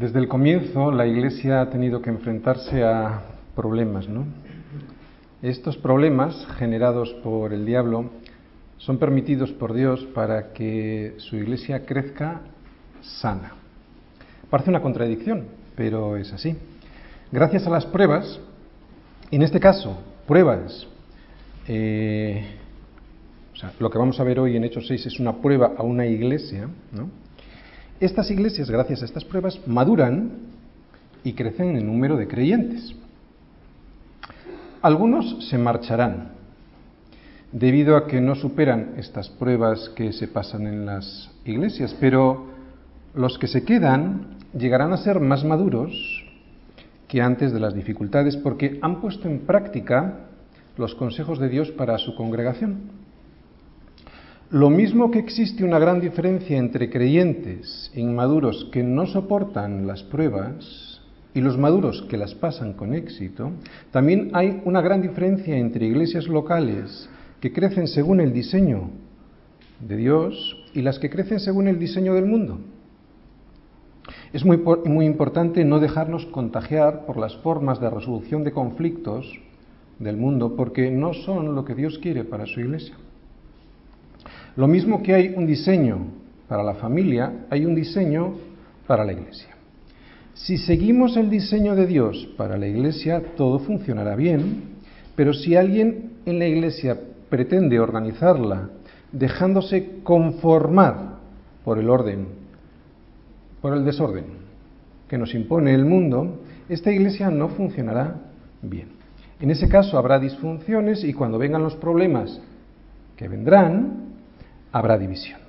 Desde el comienzo la Iglesia ha tenido que enfrentarse a problemas, ¿no? Estos problemas generados por el diablo son permitidos por Dios para que su Iglesia crezca sana. Parece una contradicción, pero es así. Gracias a las pruebas, en este caso, pruebas, eh, lo que vamos a ver hoy en Hechos 6 es una prueba a una iglesia, ¿no? Estas iglesias, gracias a estas pruebas, maduran y crecen en número de creyentes. Algunos se marcharán debido a que no superan estas pruebas que se pasan en las iglesias, pero los que se quedan llegarán a ser más maduros que antes de las dificultades porque han puesto en práctica los consejos de Dios para su congregación. Lo mismo que existe una gran diferencia entre creyentes inmaduros que no soportan las pruebas y los maduros que las pasan con éxito, también hay una gran diferencia entre iglesias locales que crecen según el diseño de Dios y las que crecen según el diseño del mundo. Es muy, muy importante no dejarnos contagiar por las formas de resolución de conflictos del mundo porque no son lo que Dios quiere para su iglesia. Lo mismo que hay un diseño para la familia, hay un diseño para la iglesia. Si seguimos el diseño de Dios para la iglesia, todo funcionará bien, pero si alguien en la iglesia pretende organizarla dejándose conformar por el orden, por el desorden que nos impone el mundo, esta iglesia no funcionará bien. En ese caso habrá disfunciones y cuando vengan los problemas que vendrán, habrá división.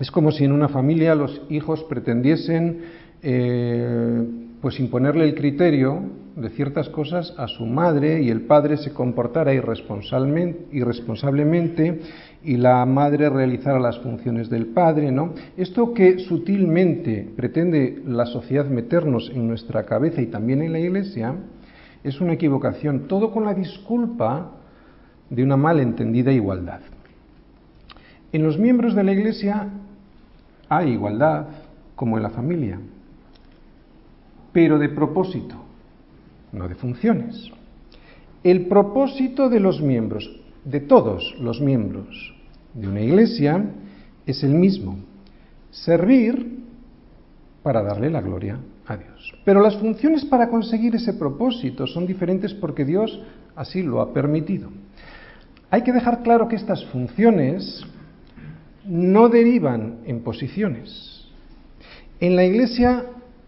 Es como si en una familia los hijos pretendiesen eh, pues imponerle el criterio de ciertas cosas a su madre y el padre se comportara irresponsablemente y la madre realizara las funciones del padre, ¿no? Esto que sutilmente pretende la sociedad meternos en nuestra cabeza y también en la iglesia es una equivocación, todo con la disculpa de una malentendida igualdad. En los miembros de la Iglesia hay igualdad, como en la familia, pero de propósito, no de funciones. El propósito de los miembros, de todos los miembros de una iglesia, es el mismo, servir para darle la gloria a Dios. Pero las funciones para conseguir ese propósito son diferentes porque Dios así lo ha permitido. Hay que dejar claro que estas funciones no derivan en posiciones. En la Iglesia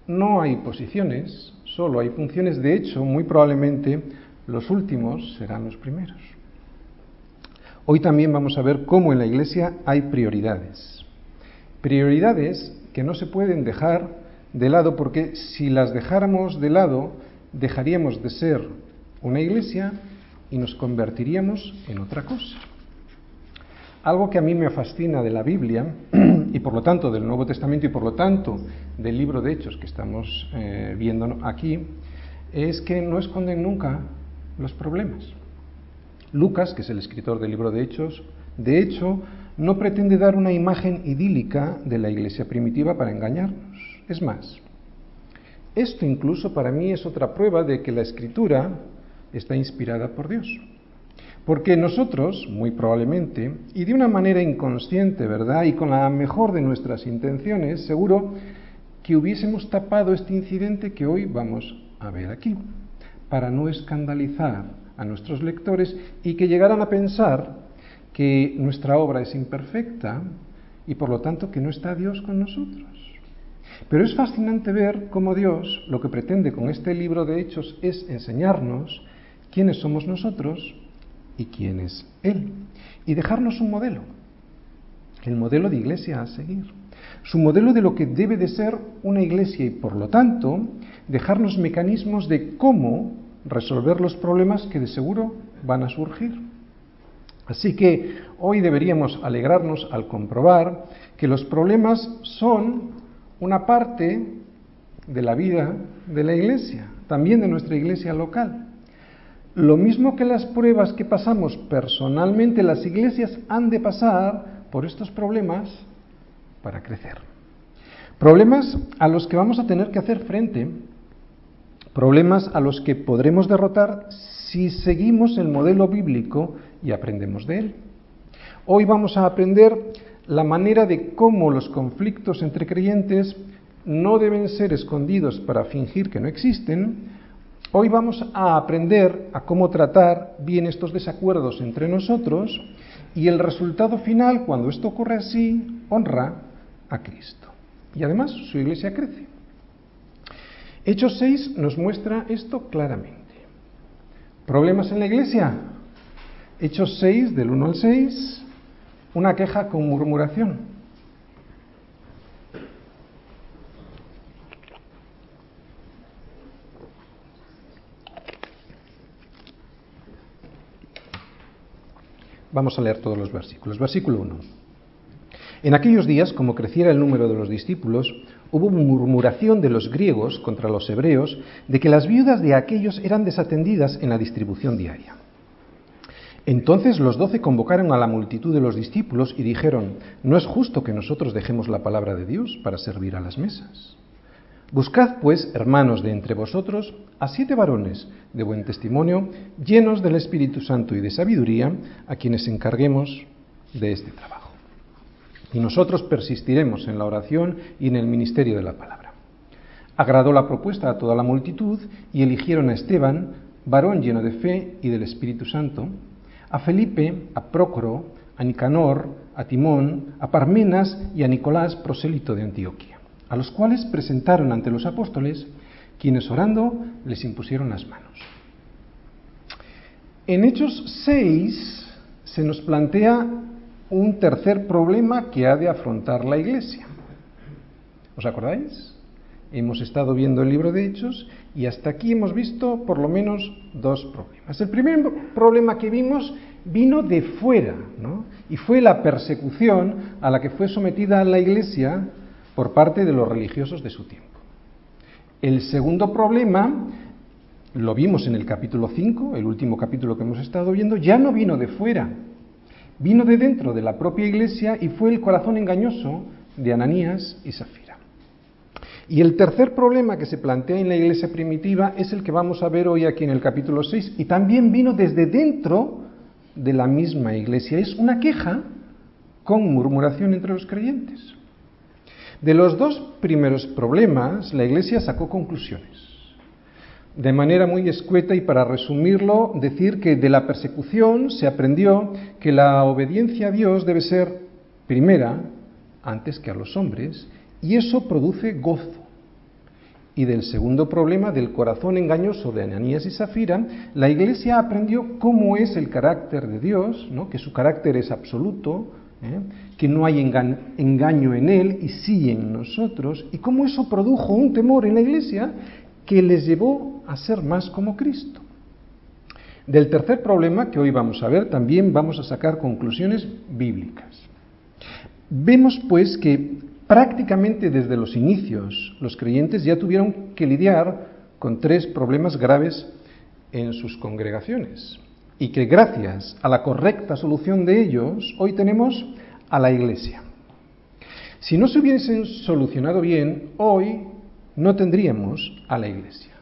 no hay posiciones, solo hay funciones. De hecho, muy probablemente los últimos serán los primeros. Hoy también vamos a ver cómo en la Iglesia hay prioridades. Prioridades que no se pueden dejar de lado porque si las dejáramos de lado, dejaríamos de ser una Iglesia y nos convertiríamos en otra cosa. Algo que a mí me fascina de la Biblia y por lo tanto del Nuevo Testamento y por lo tanto del libro de Hechos que estamos eh, viendo aquí es que no esconden nunca los problemas. Lucas, que es el escritor del libro de Hechos, de hecho no pretende dar una imagen idílica de la iglesia primitiva para engañarnos. Es más, esto incluso para mí es otra prueba de que la escritura está inspirada por Dios. Porque nosotros, muy probablemente, y de una manera inconsciente, ¿verdad? Y con la mejor de nuestras intenciones, seguro que hubiésemos tapado este incidente que hoy vamos a ver aquí, para no escandalizar a nuestros lectores y que llegaran a pensar que nuestra obra es imperfecta y por lo tanto que no está Dios con nosotros. Pero es fascinante ver cómo Dios lo que pretende con este libro de Hechos es enseñarnos quiénes somos nosotros y quién es Él. Y dejarnos un modelo, el modelo de iglesia a seguir, su modelo de lo que debe de ser una iglesia y por lo tanto dejarnos mecanismos de cómo resolver los problemas que de seguro van a surgir. Así que hoy deberíamos alegrarnos al comprobar que los problemas son una parte de la vida de la iglesia, también de nuestra iglesia local. Lo mismo que las pruebas que pasamos personalmente, las iglesias han de pasar por estos problemas para crecer. Problemas a los que vamos a tener que hacer frente, problemas a los que podremos derrotar si seguimos el modelo bíblico y aprendemos de él. Hoy vamos a aprender la manera de cómo los conflictos entre creyentes no deben ser escondidos para fingir que no existen. Hoy vamos a aprender a cómo tratar bien estos desacuerdos entre nosotros y el resultado final, cuando esto ocurre así, honra a Cristo. Y además su iglesia crece. Hechos 6 nos muestra esto claramente. ¿Problemas en la iglesia? Hechos 6, del 1 al 6, una queja con murmuración. Vamos a leer todos los versículos. Versículo 1. En aquellos días, como creciera el número de los discípulos, hubo murmuración de los griegos contra los hebreos de que las viudas de aquellos eran desatendidas en la distribución diaria. Entonces los doce convocaron a la multitud de los discípulos y dijeron, no es justo que nosotros dejemos la palabra de Dios para servir a las mesas. Buscad, pues, hermanos de entre vosotros, a siete varones de buen testimonio, llenos del Espíritu Santo y de sabiduría, a quienes encarguemos de este trabajo. Y nosotros persistiremos en la oración y en el ministerio de la palabra. Agradó la propuesta a toda la multitud y eligieron a Esteban, varón lleno de fe y del Espíritu Santo, a Felipe, a Prócoro, a Nicanor, a Timón, a Parmenas y a Nicolás, prosélito de Antioquía a los cuales presentaron ante los apóstoles, quienes orando les impusieron las manos. En Hechos 6 se nos plantea un tercer problema que ha de afrontar la Iglesia. ¿Os acordáis? Hemos estado viendo el libro de Hechos y hasta aquí hemos visto por lo menos dos problemas. El primer problema que vimos vino de fuera, ¿no? Y fue la persecución a la que fue sometida la Iglesia por parte de los religiosos de su tiempo. El segundo problema, lo vimos en el capítulo 5, el último capítulo que hemos estado viendo, ya no vino de fuera, vino de dentro de la propia iglesia y fue el corazón engañoso de Ananías y Safira. Y el tercer problema que se plantea en la iglesia primitiva es el que vamos a ver hoy aquí en el capítulo 6 y también vino desde dentro de la misma iglesia. Es una queja con murmuración entre los creyentes. De los dos primeros problemas, la Iglesia sacó conclusiones. De manera muy escueta y para resumirlo, decir que de la persecución se aprendió que la obediencia a Dios debe ser primera antes que a los hombres y eso produce gozo. Y del segundo problema, del corazón engañoso de Ananías y Zafira, la Iglesia aprendió cómo es el carácter de Dios, ¿no? que su carácter es absoluto, ¿eh? que no hay engaño en él y sí en nosotros, y cómo eso produjo un temor en la iglesia que les llevó a ser más como Cristo. Del tercer problema que hoy vamos a ver, también vamos a sacar conclusiones bíblicas. Vemos pues que prácticamente desde los inicios los creyentes ya tuvieron que lidiar con tres problemas graves en sus congregaciones y que gracias a la correcta solución de ellos hoy tenemos a la iglesia. Si no se hubiesen solucionado bien, hoy no tendríamos a la iglesia.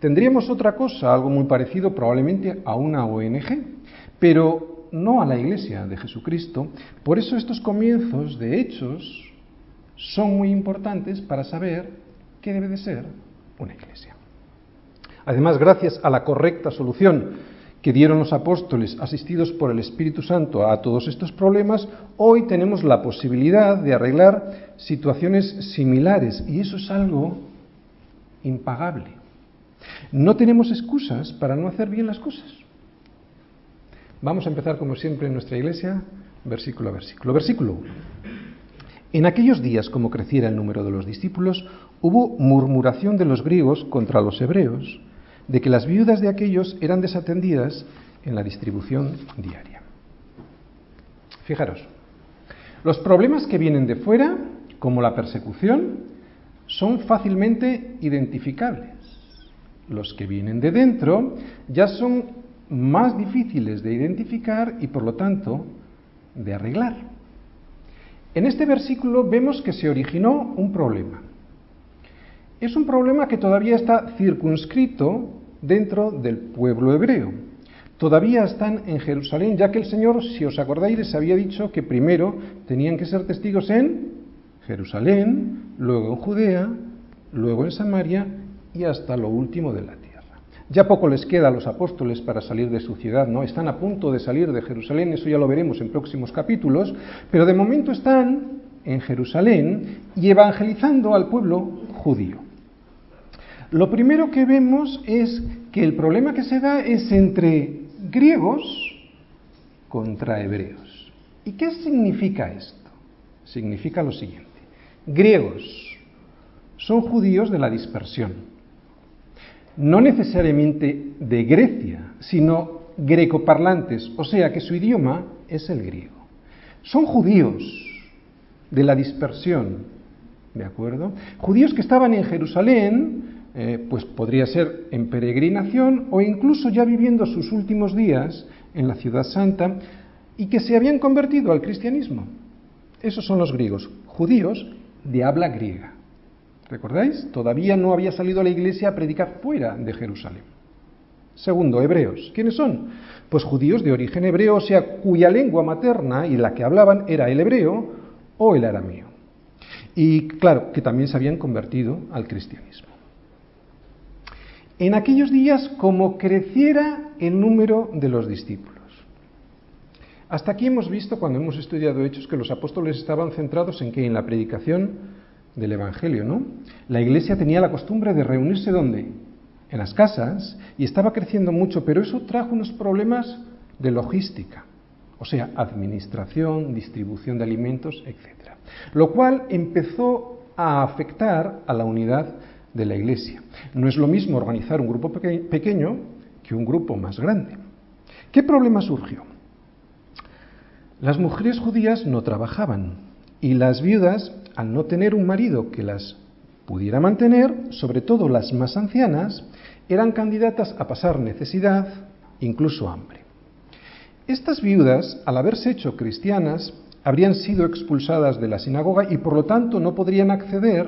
Tendríamos otra cosa, algo muy parecido probablemente a una ONG, pero no a la iglesia de Jesucristo. Por eso estos comienzos de hechos son muy importantes para saber qué debe de ser una iglesia. Además, gracias a la correcta solución que dieron los apóstoles asistidos por el Espíritu Santo a todos estos problemas, hoy tenemos la posibilidad de arreglar situaciones similares y eso es algo impagable. No tenemos excusas para no hacer bien las cosas. Vamos a empezar como siempre en nuestra iglesia, versículo a versículo. Versículo 1. En aquellos días, como creciera el número de los discípulos, hubo murmuración de los griegos contra los hebreos de que las viudas de aquellos eran desatendidas en la distribución diaria. Fijaros, los problemas que vienen de fuera, como la persecución, son fácilmente identificables. Los que vienen de dentro ya son más difíciles de identificar y por lo tanto de arreglar. En este versículo vemos que se originó un problema. Es un problema que todavía está circunscrito dentro del pueblo hebreo. Todavía están en Jerusalén, ya que el Señor, si os acordáis, les había dicho que primero tenían que ser testigos en Jerusalén, luego en Judea, luego en Samaria y hasta lo último de la tierra. Ya poco les queda a los apóstoles para salir de su ciudad, ¿no? Están a punto de salir de Jerusalén, eso ya lo veremos en próximos capítulos, pero de momento están en Jerusalén y evangelizando al pueblo judío. Lo primero que vemos es que el problema que se da es entre griegos contra hebreos. ¿Y qué significa esto? Significa lo siguiente. Griegos son judíos de la dispersión no necesariamente de Grecia, sino grecoparlantes, o sea que su idioma es el griego. Son judíos de la dispersión, ¿de acuerdo? Judíos que estaban en Jerusalén, eh, pues podría ser en peregrinación o incluso ya viviendo sus últimos días en la ciudad santa y que se habían convertido al cristianismo. Esos son los griegos, judíos de habla griega. ¿Recordáis? Todavía no había salido a la iglesia a predicar fuera de Jerusalén. Segundo, hebreos. ¿Quiénes son? Pues judíos de origen hebreo, o sea, cuya lengua materna y la que hablaban era el hebreo o el arameo. Y claro, que también se habían convertido al cristianismo. En aquellos días, como creciera el número de los discípulos. Hasta aquí hemos visto, cuando hemos estudiado Hechos, que los apóstoles estaban centrados en que en la predicación del Evangelio, ¿no? La iglesia tenía la costumbre de reunirse ¿dónde? En las casas y estaba creciendo mucho, pero eso trajo unos problemas de logística, o sea, administración, distribución de alimentos, etc. Lo cual empezó a afectar a la unidad de la iglesia. No es lo mismo organizar un grupo pequeño que un grupo más grande. ¿Qué problema surgió? Las mujeres judías no trabajaban y las viudas al no tener un marido que las pudiera mantener, sobre todo las más ancianas, eran candidatas a pasar necesidad, incluso hambre. Estas viudas, al haberse hecho cristianas, habrían sido expulsadas de la sinagoga y por lo tanto no podrían acceder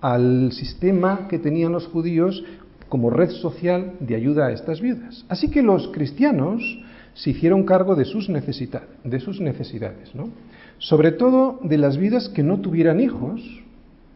al sistema que tenían los judíos como red social de ayuda a estas viudas. Así que los cristianos se hicieron cargo de sus, de sus necesidades. ¿no? sobre todo de las vidas que no tuvieran hijos,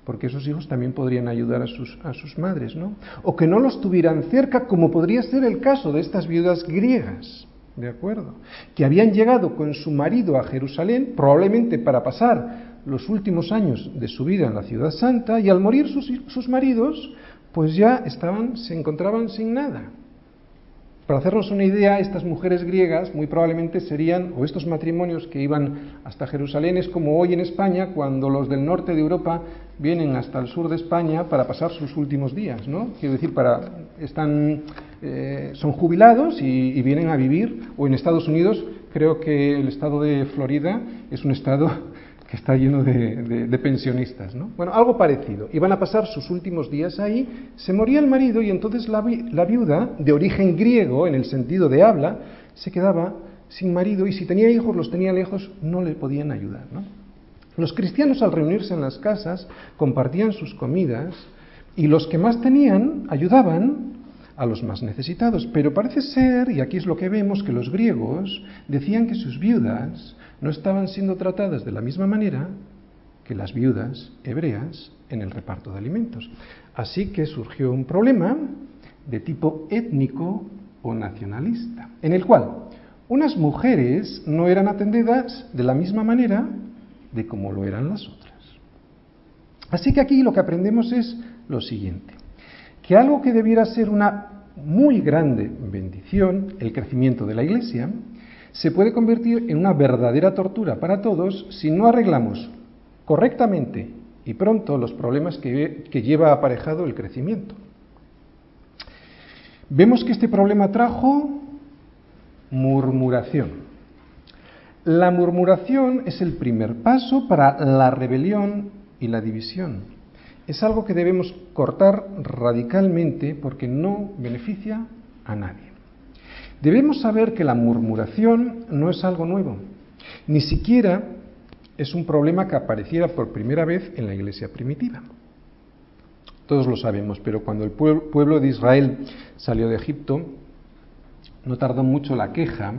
porque esos hijos también podrían ayudar a sus, a sus madres, ¿no? O que no los tuvieran cerca, como podría ser el caso de estas viudas griegas, ¿de acuerdo? Que habían llegado con su marido a Jerusalén, probablemente para pasar los últimos años de su vida en la ciudad santa, y al morir sus, sus maridos, pues ya estaban, se encontraban sin nada. Para hacernos una idea, estas mujeres griegas muy probablemente serían, o estos matrimonios que iban hasta Jerusalén, es como hoy en España, cuando los del norte de Europa vienen hasta el sur de España para pasar sus últimos días, ¿no? Quiero decir, para, están, eh, son jubilados y, y vienen a vivir, o en Estados Unidos, creo que el estado de Florida es un estado que está lleno de, pensionistas, ¿no? Bueno, algo parecido. Iban a pasar sus últimos días ahí, se moría el marido y entonces la, viuda, de origen griego en el sentido de habla, se quedaba sin marido y si tenía hijos, los tenía lejos, no le podían ayudar. Los cristianos al reunirse en las casas compartían sus comidas y los que más tenían ayudaban a los más necesitados. Pero parece ser, y aquí es lo que vemos, que los griegos decían que sus viudas no estaban siendo tratadas de la misma manera que las viudas hebreas en el reparto de alimentos. Así que surgió un problema de tipo étnico o nacionalista, en el cual unas mujeres no eran atendidas de la misma manera de como lo eran las otras. Así que aquí lo que aprendemos es lo siguiente, que algo que debiera ser una muy grande bendición, el crecimiento de la Iglesia, se puede convertir en una verdadera tortura para todos si no arreglamos correctamente y pronto los problemas que, lleva aparejado el crecimiento. Vemos que este problema trajo murmuración. La murmuración es el primer paso para la rebelión y la división. Es algo que debemos cortar radicalmente porque no beneficia a nadie. Debemos saber que la murmuración no es algo nuevo, ni siquiera es un problema que apareciera por primera vez en la iglesia primitiva. Todos lo sabemos, pero cuando el pueblo de Israel salió de Egipto, no tardó mucho la queja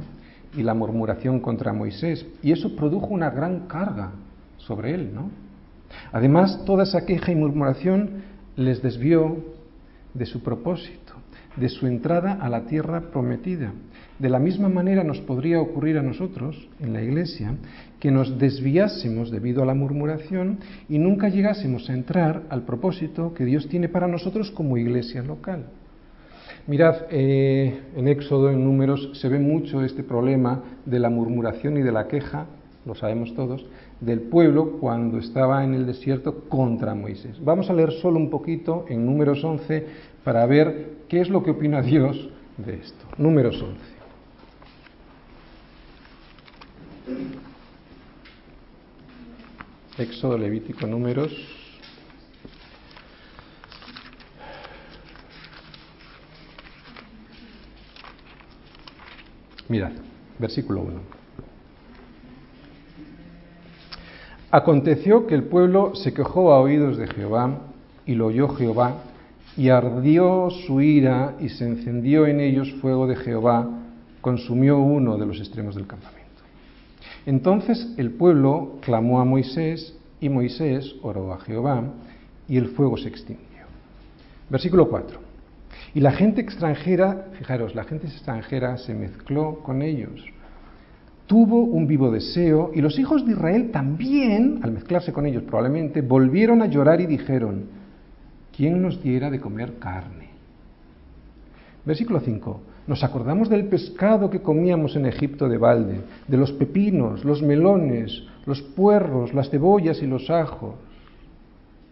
y la murmuración contra Moisés, y eso produjo una gran carga sobre él, ¿no? Además, toda esa queja y murmuración les desvió de su propósito, de su entrada a la tierra prometida. De la misma manera nos podría ocurrir a nosotros, en la iglesia, que nos desviásemos debido a la murmuración y nunca llegásemos a entrar al propósito que Dios tiene para nosotros como iglesia local. Mirad, eh, en Éxodo, en números, se ve mucho este problema de la murmuración y de la queja, lo sabemos todos, del pueblo cuando estaba en el desierto contra Moisés. Vamos a leer solo un poquito en números 11 para ver qué es lo que opina Dios de esto. Números 11. Éxodo, Levítico, números. Mirad, versículo 1. Aconteció que el pueblo se quejó a oídos de Jehová, y lo oyó Jehová, y ardió su ira, y se encendió en ellos fuego de Jehová, consumió uno de los extremos del campamento. Entonces el pueblo clamó a Moisés, y Moisés oró a Jehová, y el fuego se extinguió. Versículo 4. Y la gente extranjera, fijaros, la gente extranjera se mezcló con ellos tuvo un vivo deseo y los hijos de Israel también, al mezclarse con ellos probablemente, volvieron a llorar y dijeron, ¿quién nos diera de comer carne? Versículo 5. Nos acordamos del pescado que comíamos en Egipto de balde, de los pepinos, los melones, los puerros, las cebollas y los ajos.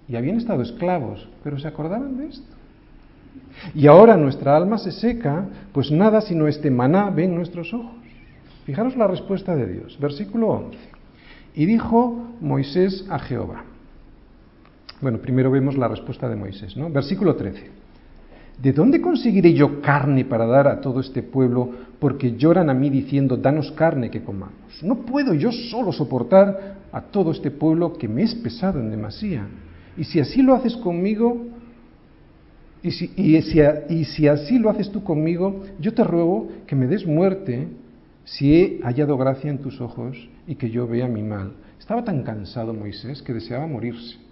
Y habían estado esclavos, pero se acordaban de esto. Y ahora nuestra alma se seca, pues nada sino este maná ven nuestros ojos. Fijaros la respuesta de Dios, versículo 11. Y dijo Moisés a Jehová. Bueno, primero vemos la respuesta de Moisés, ¿no? Versículo 13. ¿De dónde conseguiré yo carne para dar a todo este pueblo? Porque lloran a mí diciendo, danos carne que comamos. No puedo yo solo soportar a todo este pueblo que me es pesado en demasía. Y si así lo haces conmigo, y si, y si, así lo haces tú conmigo, yo te ruego que me des muerte si he hallado gracia en tus ojos y que yo vea mi mal. Estaba tan cansado Moisés que deseaba morirse.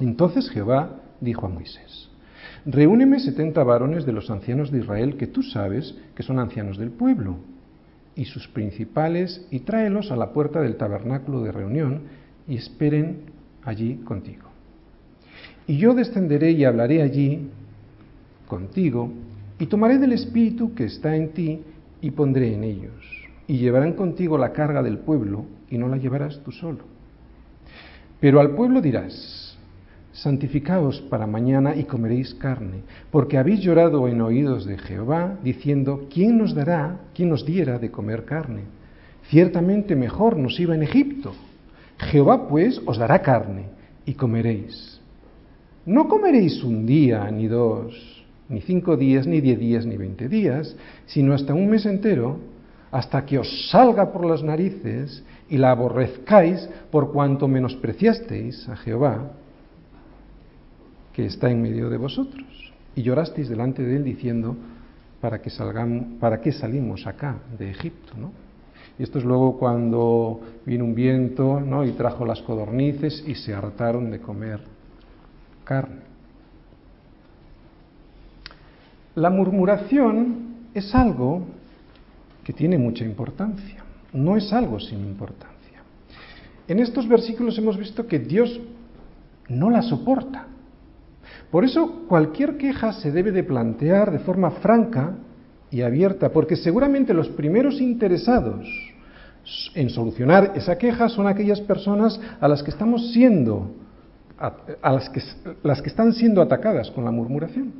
Entonces Jehová dijo a Moisés, reúneme setenta varones de los ancianos de Israel que tú sabes que son ancianos del pueblo, y sus principales, y tráelos a la puerta del tabernáculo de reunión, y esperen allí contigo. Y yo descenderé y hablaré allí contigo, y tomaré del Espíritu que está en ti, y pondré en ellos, y llevarán contigo la carga del pueblo, y no la llevarás tú solo. Pero al pueblo dirás, santificaos para mañana y comeréis carne, porque habéis llorado en oídos de Jehová, diciendo, ¿quién nos dará, quién nos diera de comer carne? Ciertamente mejor nos iba en Egipto. Jehová pues os dará carne y comeréis. No comeréis un día ni dos, ni cinco días, ni diez días, ni veinte días, sino hasta un mes entero, hasta que os salga por las narices y la aborrezcáis por cuanto menospreciasteis a Jehová, que está en medio de vosotros, y llorasteis delante de él diciendo, ¿para qué, salgamos, para qué salimos acá de Egipto? ¿no? Y esto es luego cuando vino un viento ¿no? y trajo las codornices y se hartaron de comer carne. La murmuración es algo que tiene mucha importancia, no es algo sin importancia. En estos versículos hemos visto que Dios no la soporta. Por eso cualquier queja se debe de plantear de forma franca y abierta, porque seguramente los primeros interesados en solucionar esa queja son aquellas personas a las que estamos siendo, a, las, que, están siendo atacadas con la murmuración.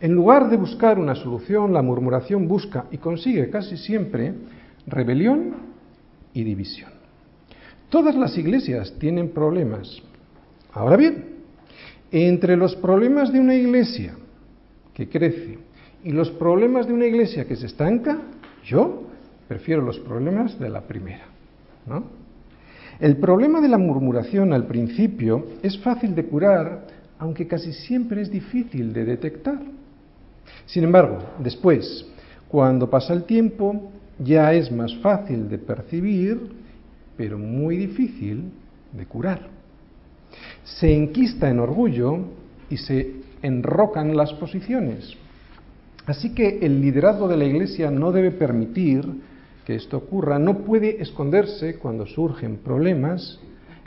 En lugar de buscar una solución, la murmuración busca y consigue casi siempre rebelión y división. Todas las iglesias tienen problemas. Ahora bien, entre los problemas de una iglesia que crece y los problemas de una iglesia que se estanca, yo prefiero los problemas de la primera. ¿no? El problema de la murmuración al principio es fácil de curar, aunque casi siempre es difícil de detectar. Sin embargo, después, cuando pasa el tiempo, ya es más fácil de percibir, pero muy difícil de curar. Se enquista en orgullo y se enrocan las posiciones. Así que el liderazgo de la Iglesia no debe permitir que esto ocurra, no puede esconderse cuando surgen problemas.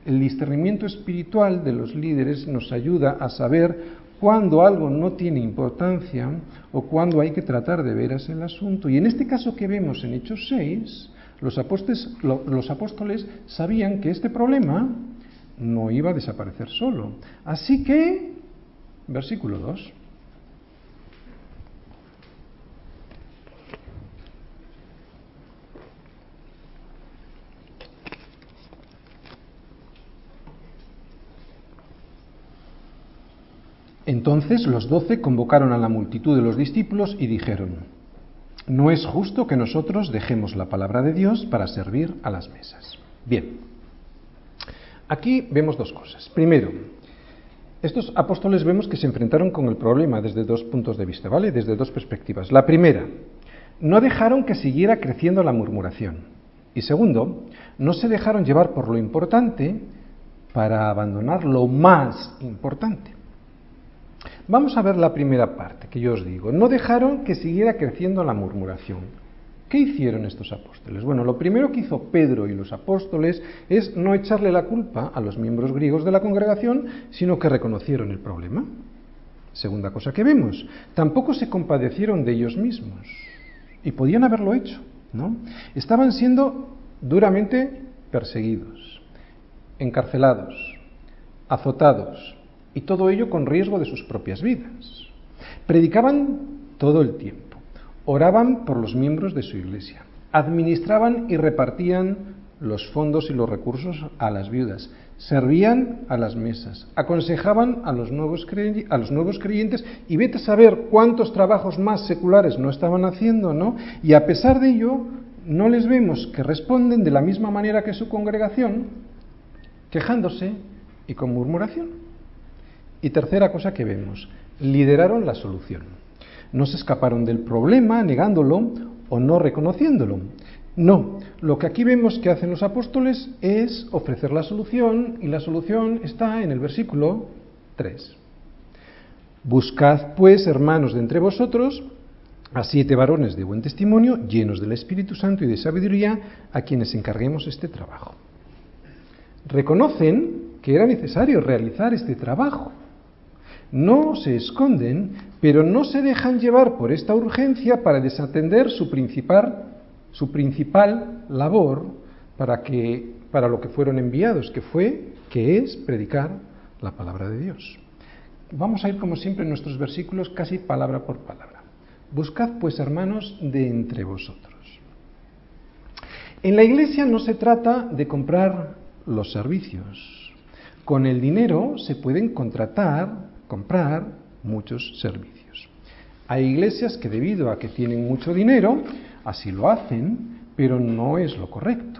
El discernimiento espiritual de los líderes nos ayuda a saber cuándo algo no tiene importancia o cuándo hay que tratar de veras el asunto. Y en este caso que vemos en Hechos 6, los apóstoles, los apóstoles sabían que este problema no iba a desaparecer solo. Así que, versículo 2. Entonces los doce convocaron a la multitud de los discípulos y dijeron, no es justo que nosotros dejemos la palabra de Dios para servir a las mesas. Bien, aquí vemos dos cosas. Primero, estos apóstoles vemos que se enfrentaron con el problema desde dos puntos de vista, ¿vale? Desde dos perspectivas. La primera, no dejaron que siguiera creciendo la murmuración. Y segundo, no se dejaron llevar por lo importante para abandonar lo más importante. Vamos a ver la primera parte que yo os digo. No dejaron que siguiera creciendo la murmuración. ¿Qué hicieron estos apóstoles? Bueno, lo primero que hizo Pedro y los apóstoles es no echarle la culpa a los miembros griegos de la congregación, sino que reconocieron el problema. Segunda cosa que vemos, tampoco se compadecieron de ellos mismos. Y podían haberlo hecho, ¿no? Estaban siendo duramente perseguidos, encarcelados, azotados, y todo ello con riesgo de sus propias vidas. Predicaban todo el tiempo, oraban por los miembros de su iglesia, administraban y repartían los fondos y los recursos a las viudas, servían a las mesas, aconsejaban a los nuevos, a los nuevos creyentes y vete a saber cuántos trabajos más seculares no estaban haciendo, ¿no? Y a pesar de ello, no les vemos que responden de la misma manera que su congregación, quejándose y con murmuración. Y tercera cosa que vemos, lideraron la solución. No se escaparon del problema negándolo o no reconociéndolo. No, lo que aquí vemos que hacen los apóstoles es ofrecer la solución y la solución está en el versículo 3. Buscad pues, hermanos de entre vosotros, a siete varones de buen testimonio, llenos del Espíritu Santo y de sabiduría, a quienes encarguemos este trabajo. Reconocen que era necesario realizar este trabajo no se esconden, pero no se dejan llevar por esta urgencia para desatender su principal, su principal labor para, que, para lo que fueron enviados, que fue, que es predicar la palabra de Dios. Vamos a ir, como siempre, en nuestros versículos casi palabra por palabra. Buscad, pues, hermanos, de entre vosotros. En la iglesia no se trata de comprar los servicios. Con el dinero se pueden contratar comprar muchos servicios. Hay iglesias que debido a que tienen mucho dinero, así lo hacen, pero no es lo correcto.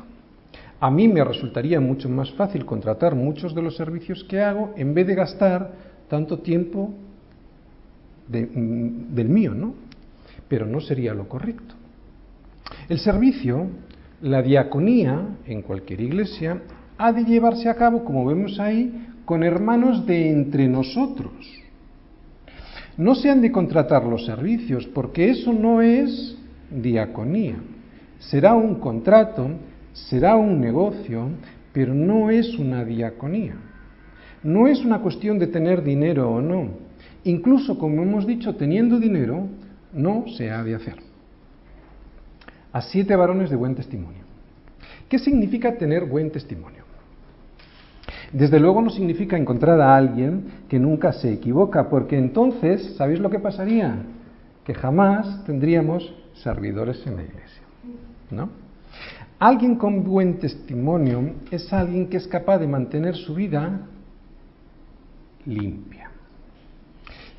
A mí me resultaría mucho más fácil contratar muchos de los servicios que hago en vez de gastar tanto tiempo mm, del mío, ¿no? Pero no sería lo correcto. El servicio, la diaconía en cualquier iglesia, ha de llevarse a cabo, como vemos ahí, con hermanos de entre nosotros. No se han de contratar los servicios, porque eso no es diaconía. Será un contrato, será un negocio, pero no es una diaconía. No es una cuestión de tener dinero o no. Incluso, como hemos dicho, teniendo dinero, no se ha de hacer. A siete varones de buen testimonio. ¿Qué significa tener buen testimonio? Desde luego no significa encontrar a alguien que nunca se equivoca, porque entonces, ¿sabéis lo que pasaría? Que jamás tendríamos servidores en la iglesia. ¿No? Alguien con buen testimonio es alguien que es capaz de mantener su vida limpia.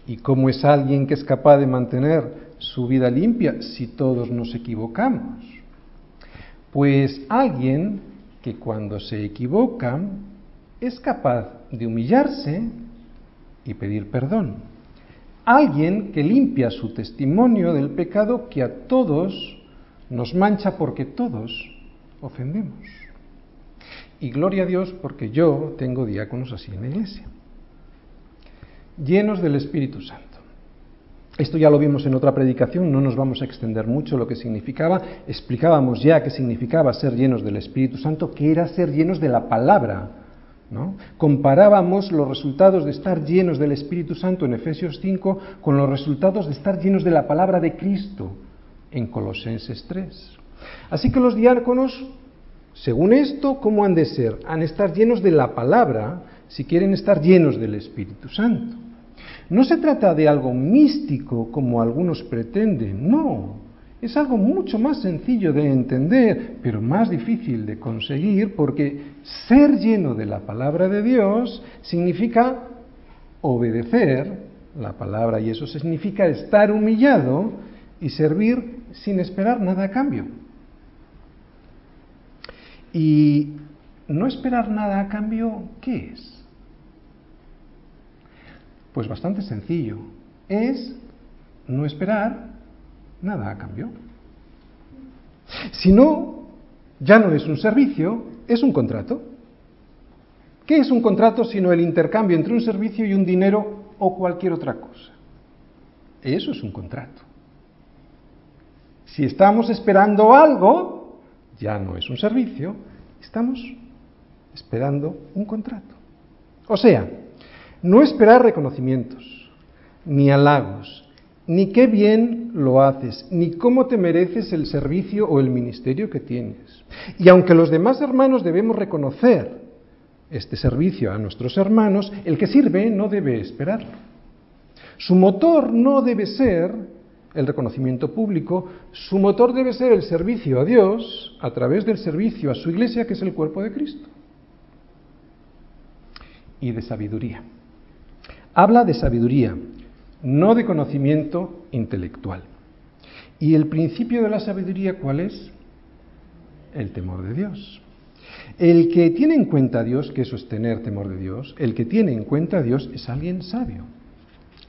¿Y cómo es alguien que es capaz de mantener su vida limpia si todos nos equivocamos? Pues alguien que cuando se equivoca es capaz de humillarse y pedir perdón. Alguien que limpia su testimonio del pecado que a todos nos mancha porque todos ofendemos. Y gloria a Dios porque yo tengo diáconos así en la iglesia. Llenos del Espíritu Santo. Esto ya lo vimos en otra predicación, no nos vamos a extender mucho lo que significaba. Explicábamos ya qué significaba ser llenos del Espíritu Santo, que era ser llenos de la palabra. Comparábamos los resultados de estar llenos del Espíritu Santo en Efesios 5 con los resultados de estar llenos de la palabra de Cristo en Colosenses 3. Así que los diáconos, según esto, ¿cómo han de ser? Han de estar llenos de la palabra si quieren estar llenos del Espíritu Santo. No se trata de algo místico como algunos pretenden, no. Es algo mucho más sencillo de entender, pero más difícil de conseguir porque ser lleno de la palabra de Dios significa obedecer la palabra y eso significa estar humillado y servir sin esperar nada a cambio. Y no esperar nada a cambio, ¿qué es? Pues bastante sencillo. Es no esperar nada a cambio. Si no, ya no es un servicio, es un contrato. ¿Qué es un contrato sino el intercambio entre un servicio y un dinero o cualquier otra cosa? Eso es un contrato. Si estamos esperando algo, ya no es un servicio, estamos esperando un contrato. O sea, no esperar reconocimientos, ni halagos, ni qué bien lo haces, ni cómo te mereces el servicio o el ministerio que tienes. Y aunque los demás hermanos debemos reconocer este servicio a nuestros hermanos, el que sirve no debe esperarlo. Su motor no debe ser el reconocimiento público, su motor debe ser el servicio a Dios a través del servicio a su iglesia, que es el cuerpo de Cristo. Y de sabiduría. Habla de sabiduría, no de conocimiento intelectual. ¿Y el principio de la sabiduría cuál es? El temor de Dios. El que tiene en cuenta a Dios, que eso es tener temor de Dios, el que tiene en cuenta a Dios es alguien sabio.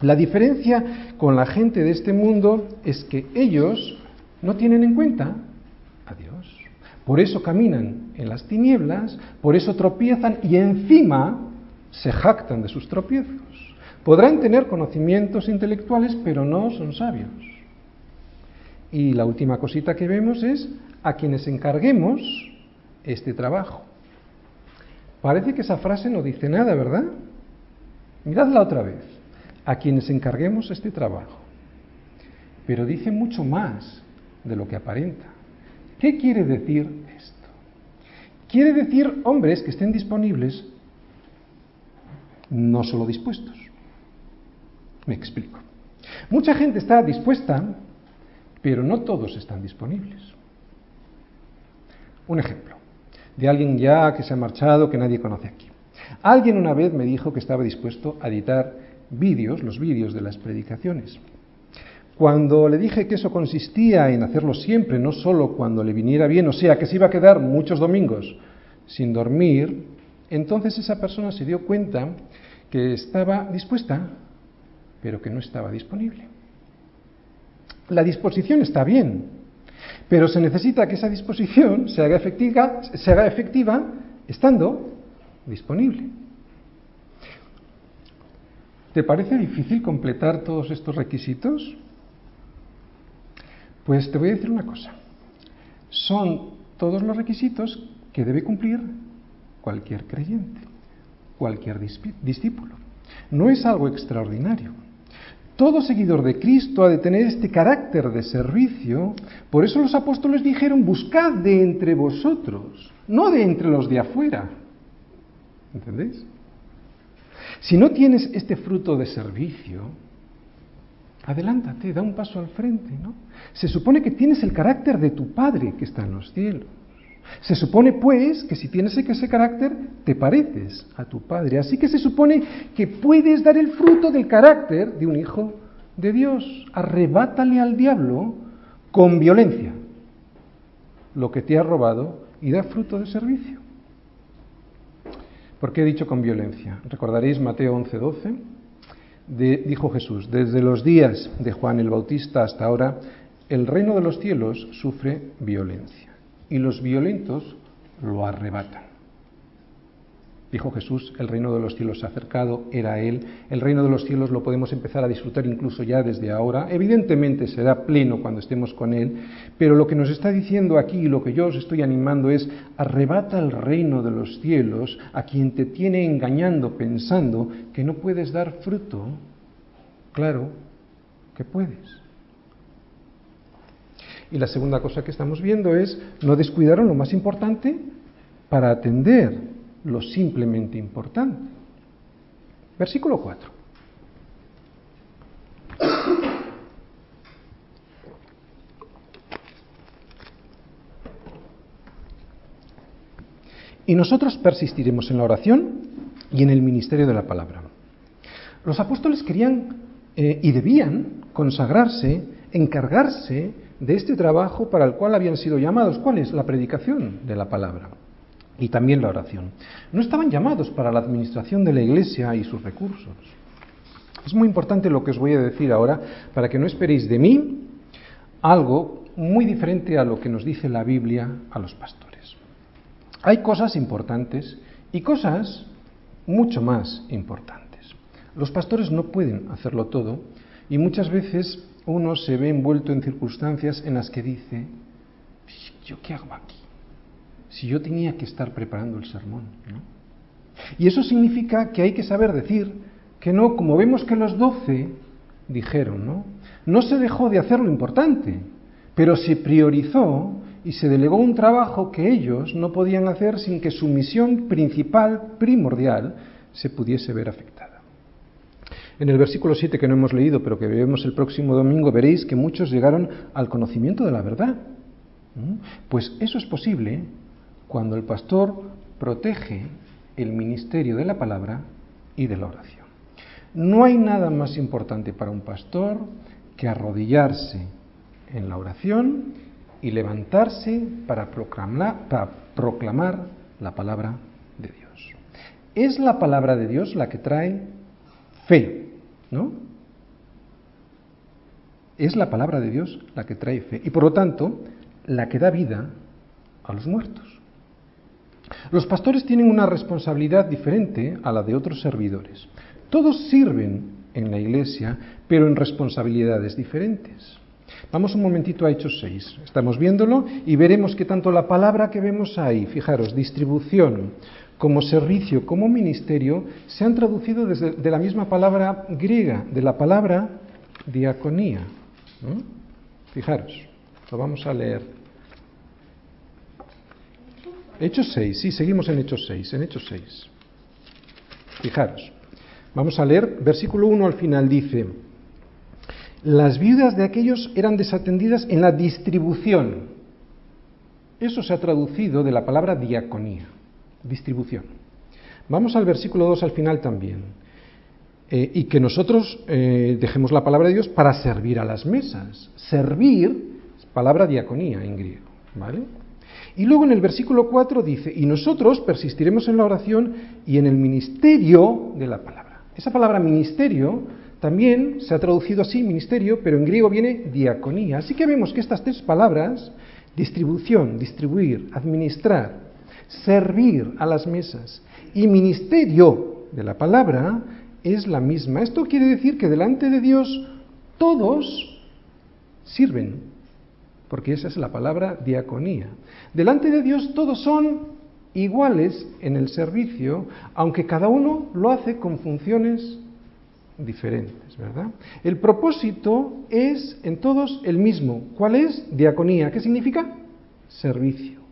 La diferencia con la gente de este mundo es que ellos no tienen en cuenta a Dios. Por eso caminan en las tinieblas, por eso tropiezan y encima se jactan de sus tropiezos. Podrán tener conocimientos intelectuales, pero no son sabios. Y la última cosita que vemos es a quienes encarguemos este trabajo. Parece que esa frase no dice nada, ¿verdad? Miradla otra vez. A quienes encarguemos este trabajo. Pero dice mucho más de lo que aparenta. ¿Qué quiere decir esto? Quiere decir hombres que estén disponibles, no solo dispuestos. Me explico. Mucha gente está dispuesta, pero no todos están disponibles. Un ejemplo de alguien ya que se ha marchado, que nadie conoce aquí. Alguien una vez me dijo que estaba dispuesto a editar vídeos, los vídeos de las predicaciones. Cuando le dije que eso consistía en hacerlo siempre, no solo cuando le viniera bien, o sea, que se iba a quedar muchos domingos sin dormir, entonces esa persona se dio cuenta que estaba dispuesta pero que no estaba disponible. La disposición está bien, pero se necesita que esa disposición se haga efectiva, estando disponible. ¿Te parece difícil completar todos estos requisitos? Pues te voy a decir una cosa. Son todos los requisitos que debe cumplir cualquier creyente, cualquier discípulo. No es algo extraordinario. Todo seguidor de Cristo ha de tener este carácter de servicio. Por eso los apóstoles dijeron, buscad de entre vosotros, no de entre los de afuera. ¿Entendéis? Si no tienes este fruto de servicio, adelántate, da un paso al frente, ¿no? Se supone que tienes el carácter de tu Padre que está en los cielos. Se supone, pues, que si tienes ese carácter, te pareces a tu Padre. Así que se supone que puedes dar el fruto del carácter de un hijo de Dios. Arrebátale al diablo con violencia lo que te ha robado y da fruto de servicio. ¿Por qué he dicho con violencia? Recordaréis Mateo 11:12. dijo Jesús, desde los días de Juan el Bautista hasta ahora, el reino de los cielos sufre violencia y los violentos lo arrebatan. Dijo Jesús, el reino de los cielos se ha acercado, era Él. El reino de los cielos lo podemos empezar a disfrutar incluso ya desde ahora. Evidentemente será pleno cuando estemos con Él, pero lo que nos está diciendo aquí y lo que yo os estoy animando es, arrebata el reino de los cielos a quien te tiene engañando pensando que no puedes dar fruto. Claro que puedes. Y la segunda cosa que estamos viendo es, no descuidaron lo más importante para atender lo simplemente importante. Versículo 4. Y nosotros persistiremos en la oración y en el ministerio de la palabra. Los apóstoles querían eh, y debían consagrarse, encargarse de este trabajo para el cual habían sido llamados. ¿Cuál es? La predicación de la palabra y también la oración. No estaban llamados para la administración de la Iglesia y sus recursos. Es muy importante lo que os voy a decir ahora para que no esperéis de mí algo muy diferente a lo que nos dice la Biblia a los pastores. Hay cosas importantes y cosas mucho más importantes. Los pastores no pueden hacerlo todo y muchas veces uno se ve envuelto en circunstancias en las que dice, ¿yo qué hago aquí? si yo tenía que estar preparando el sermón? Y eso significa que hay que saber decir que no, como vemos que los doce dijeron, ¿no? No se dejó de hacer lo importante, pero se priorizó y se delegó un trabajo que ellos no podían hacer sin que su misión principal, primordial, se pudiese ver afectada. En el versículo 7 que no hemos leído, pero que veremos el próximo domingo, veréis que muchos llegaron al conocimiento de la verdad. Pues eso es posible cuando el pastor protege el ministerio de la palabra y de la oración. No hay nada más importante para un pastor que arrodillarse en la oración y levantarse para proclamar, para proclamar la palabra de Dios. Es la palabra de Dios la que trae fe, ¿no? Es la palabra de Dios la que trae fe y por lo tanto la que da vida a los muertos. Los pastores tienen una responsabilidad diferente a la de otros servidores. Todos sirven en la iglesia, pero en responsabilidades diferentes. Vamos un momentito a Hechos 6. Estamos viéndolo y veremos que tanto la palabra que vemos ahí, fijaros, distribución, como servicio, como ministerio, se han traducido desde de la misma palabra griega, de la palabra diaconía. Fijaros, lo vamos a leer Hechos 6, sí, seguimos en Hechos 6, en Hechos 6. Fijaros, vamos a leer, versículo 1 al final dice, las viudas de aquellos eran desatendidas en la distribución. Eso se ha traducido de la palabra diaconía, distribución. Vamos al versículo 2 al final también. Eh, y que nosotros eh, dejemos la palabra de Dios para servir a las mesas. Servir, palabra diaconía en griego, ¿vale? Y luego en el versículo 4 dice, y nosotros persistiremos en la oración y en el ministerio de la palabra. Esa palabra ministerio también se ha traducido así, ministerio, pero en griego viene diaconía. Así que vemos que estas tres palabras, distribución, distribuir, administrar, servir a las mesas y ministerio de la palabra, es la misma. Esto quiere decir que delante de Dios todos sirven porque esa es la palabra diaconía. Delante de Dios todos son iguales en el servicio, aunque cada uno lo hace con funciones diferentes, ¿verdad? El propósito es en todos el mismo. ¿Cuál es? Diaconía. ¿Qué significa? Servicio.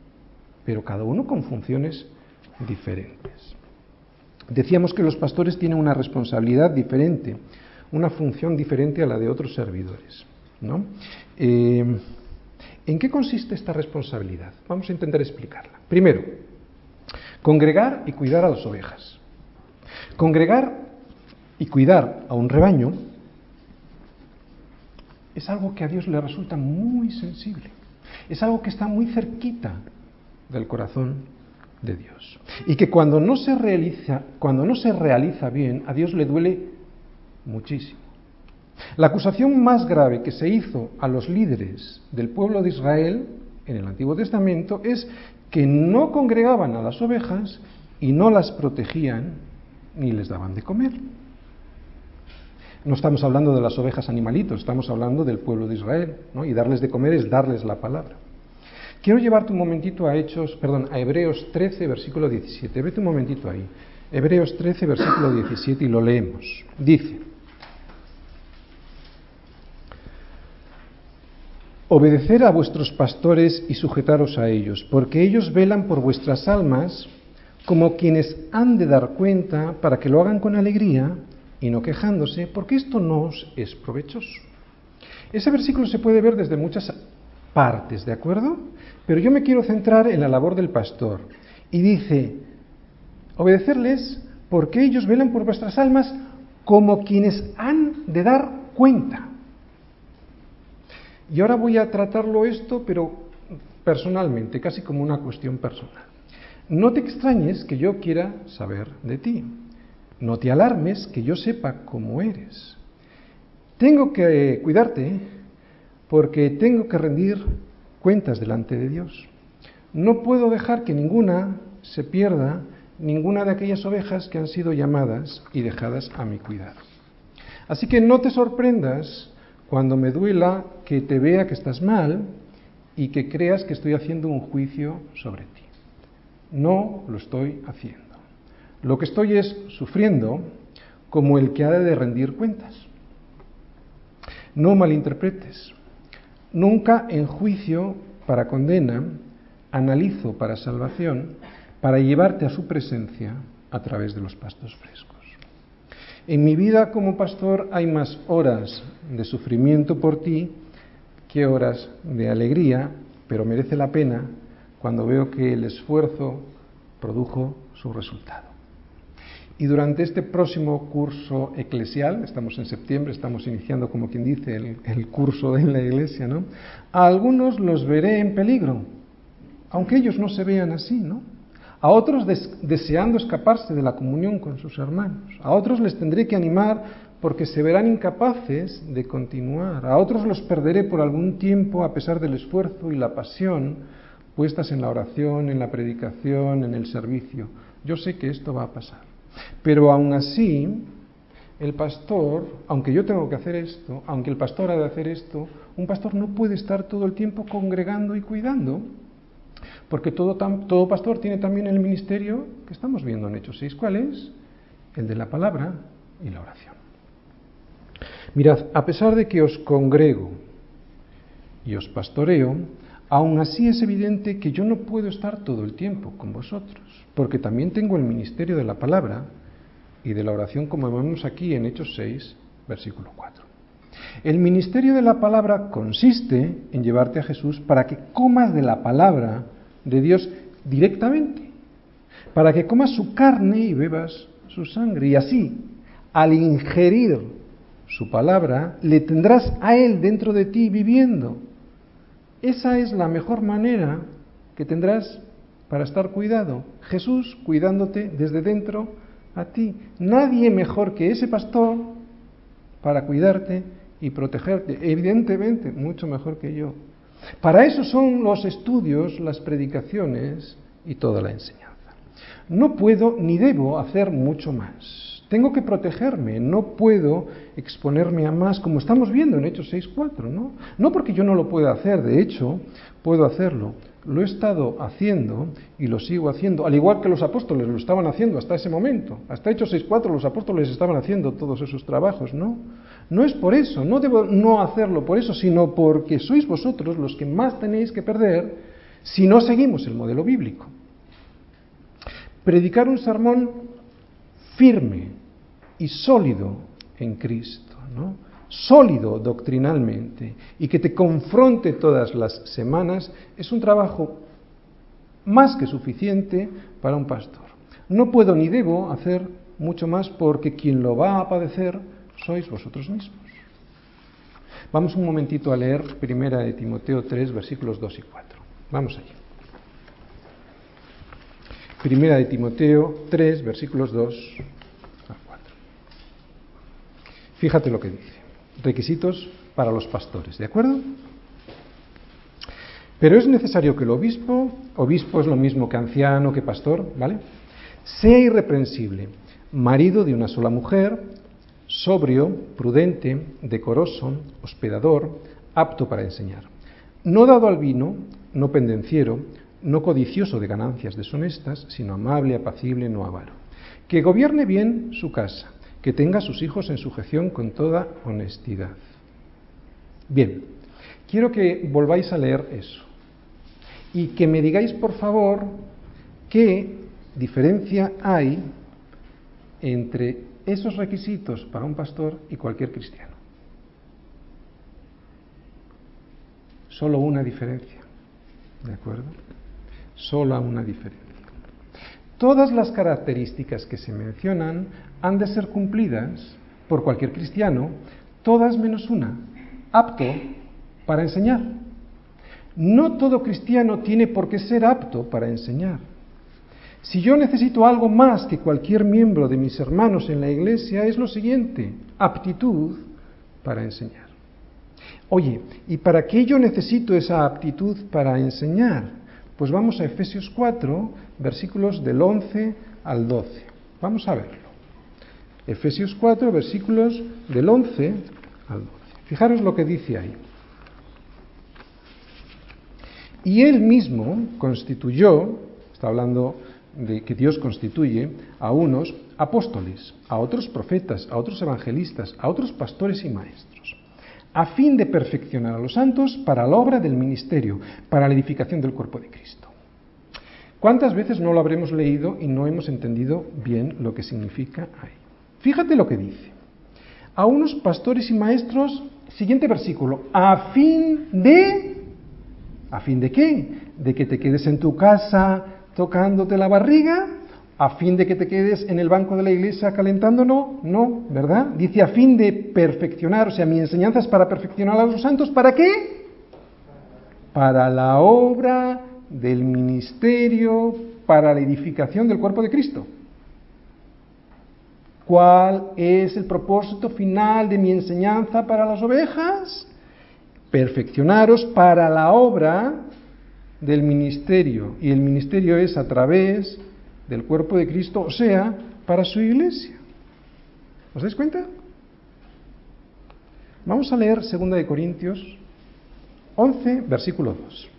Pero cada uno con funciones diferentes. Decíamos que los pastores tienen una responsabilidad diferente, una función diferente a la de otros servidores. ¿no? Eh, ¿En qué consiste esta responsabilidad? Vamos a intentar explicarla. Primero, congregar y cuidar a las ovejas. Congregar y cuidar a un rebaño es algo que a Dios le resulta muy sensible. Es algo que está muy cerquita del corazón de Dios. Y que cuando no se realiza, cuando no se realiza bien, a Dios le duele muchísimo. La acusación más grave que se hizo a los líderes del pueblo de Israel en el Antiguo Testamento es que no congregaban a las ovejas y no las protegían ni les daban de comer. No estamos hablando de las ovejas animalitos, estamos hablando del pueblo de Israel, ¿no? Y darles de comer es darles la palabra. Quiero llevarte un momentito a Hechos, perdón, a Hebreos 13, versículo 17. Vete un momentito ahí. Hebreos 13, versículo 17 y lo leemos. Dice, Obedecer a vuestros pastores y sujetaros a ellos, porque ellos velan por vuestras almas como quienes han de dar cuenta para que lo hagan con alegría y no quejándose, porque esto no os es provechoso. Ese versículo se puede ver desde muchas partes, ¿de acuerdo? Pero yo me quiero centrar en la labor del pastor. Y dice, obedecerles porque ellos velan por vuestras almas como quienes han de dar cuenta. Y ahora voy a tratarlo esto, pero personalmente, casi como una cuestión personal. No te extrañes que yo quiera saber de ti. No te alarmes que yo sepa cómo eres. Tengo que cuidarte porque tengo que rendir cuentas delante de Dios. No puedo dejar que ninguna se pierda, ninguna de aquellas ovejas que han sido llamadas y dejadas a mi cuidado. Así que no te sorprendas cuando me duela que te vea que estás mal y que creas que estoy haciendo un juicio sobre ti. No lo estoy haciendo. Lo que estoy es sufriendo como el que ha de rendir cuentas. No malinterpretes. Nunca en juicio para condena, analizo para salvación, para llevarte a su presencia a través de los pastos frescos. En mi vida como pastor hay más horas de sufrimiento por ti que horas de alegría, pero merece la pena cuando veo que el esfuerzo produjo su resultado. Y durante este próximo curso eclesial, estamos en septiembre, estamos iniciando, como quien dice, el, curso en la iglesia, ¿no? A algunos los veré en peligro, aunque ellos no se vean así, ¿no? a otros deseando escaparse de la comunión con sus hermanos, a otros les tendré que animar porque se verán incapaces de continuar, a otros los perderé por algún tiempo a pesar del esfuerzo y la pasión puestas en la oración, en la predicación, en el servicio. Yo sé que esto va a pasar. Pero aún así, el pastor, aunque yo tengo que hacer esto, aunque el pastor ha de hacer esto, un pastor no puede estar todo el tiempo congregando y cuidando porque todo, pastor tiene también el ministerio que estamos viendo en Hechos 6. ¿Cuál es? El de la palabra y la oración. Mirad, a pesar de que os congrego y os pastoreo, aún así es evidente que yo no puedo estar todo el tiempo con vosotros, porque también tengo el ministerio de la palabra y de la oración, como vemos aquí en Hechos 6, versículo 4. El ministerio de la palabra consiste en llevarte a Jesús para que comas de la palabra de Dios directamente, para que comas su carne y bebas su sangre. Y así, al ingerir su palabra, le tendrás a Él dentro de ti viviendo. Esa es la mejor manera que tendrás para estar cuidado. Jesús cuidándote desde dentro a ti. Nadie mejor que ese pastor para cuidarte y protegerte. Evidentemente, mucho mejor que yo. Para eso son los estudios, las predicaciones y toda la enseñanza. No puedo ni debo hacer mucho más. Tengo que protegerme, no puedo exponerme a más, como estamos viendo en Hechos 6.4, ¿no? No porque yo no lo pueda hacer, de hecho, puedo hacerlo. Lo he estado haciendo y lo sigo haciendo, al igual que los apóstoles lo estaban haciendo hasta ese momento. Hasta Hechos 6.4 los apóstoles estaban haciendo todos esos trabajos, ¿no? No es por eso, no debo no hacerlo por eso, sino porque sois vosotros los que más tenéis que perder si no seguimos el modelo bíblico. Predicar un sermón firme y sólido en Cristo, ¿no? sólido doctrinalmente y que te confronte todas las semanas es un trabajo más que suficiente para un pastor. No puedo ni debo hacer mucho más porque quien lo va a padecer sois vosotros mismos. Vamos un momentito a leer primera de Timoteo 3, versículos 2 y 4. Vamos allí. Primera de Timoteo 3, versículos 2 a 4. Fíjate lo que dice. Requisitos para los pastores, ¿de acuerdo? Pero es necesario que el obispo, obispo es lo mismo que anciano, que pastor, ¿vale? Sea irreprensible, marido de una sola mujer, sobrio, prudente, decoroso, hospedador, apto para enseñar. No dado al vino, no pendenciero, no codicioso de ganancias deshonestas, sino amable, apacible, no avaro. Que gobierne bien su casa, que tenga a sus hijos en sujeción con toda honestidad. Bien, quiero que volváis a leer eso y que me digáis, por favor, qué diferencia hay entre esos requisitos para un pastor y cualquier cristiano. Solo una diferencia, ¿de acuerdo? Solo una diferencia. Todas las características que se mencionan han de ser cumplidas por cualquier cristiano, todas menos una, apto para enseñar. No todo cristiano tiene por qué ser apto para enseñar. Si yo necesito algo más que cualquier miembro de mis hermanos en la iglesia, es lo siguiente, aptitud para enseñar. Oye, ¿y para qué yo necesito esa aptitud para enseñar? Pues vamos a Efesios 4, versículos del 11 al 12. Vamos a verlo. Efesios 4, versículos del 11 al 12. Fijaros lo que dice ahí. Y él mismo constituyó, está hablando de que Dios constituye a unos apóstoles, a otros profetas, a otros evangelistas, a otros pastores y maestros, a fin de perfeccionar a los santos para la obra del ministerio, para la edificación del cuerpo de Cristo. ¿Cuántas veces no lo habremos leído y no hemos entendido bien lo que significa ahí? Fíjate lo que dice. A unos pastores y maestros, siguiente versículo, a fin de... ¿A fin de qué? De que te quedes en tu casa tocándote la barriga a fin de que te quedes en el banco de la iglesia calentándolo? No, ¿verdad? Dice a fin de perfeccionar, o sea, mi enseñanza es para perfeccionar a los santos. ¿Para qué? Para la obra del ministerio, para la edificación del cuerpo de Cristo. ¿Cuál es el propósito final de mi enseñanza para las ovejas? Perfeccionaros para la obra del ministerio, y el ministerio es a través del cuerpo de Cristo, o sea, para su iglesia. ¿Os dais cuenta? Vamos a leer 2 de Corintios 11, versículo 2.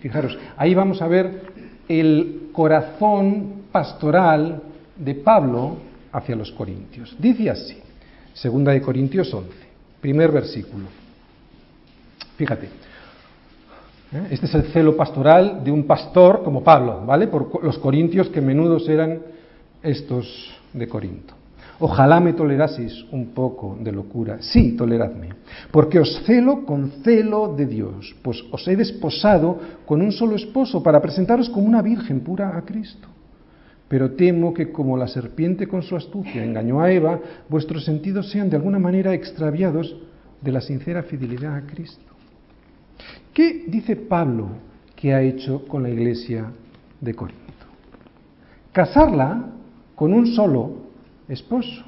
Fijaros, ahí vamos a ver el corazón pastoral de Pablo hacia los corintios. Dice así, 2 de Corintios 11, primer versículo. Fíjate, ¿Eh? Este es el celo pastoral de un pastor como Pablo, ¿vale? Por los corintios que menudos eran estos de Corinto. Ojalá me toleraseis un poco de locura. Sí, toleradme. Porque os celo con celo de Dios, pues os he desposado con un solo esposo para presentaros como una virgen pura a Cristo. Pero temo que como la serpiente con su astucia engañó a Eva, vuestros sentidos sean de alguna manera extraviados de la sincera fidelidad a Cristo. ¿Qué dice Pablo que ha hecho con la iglesia de Corinto? Casarla con un solo esposo,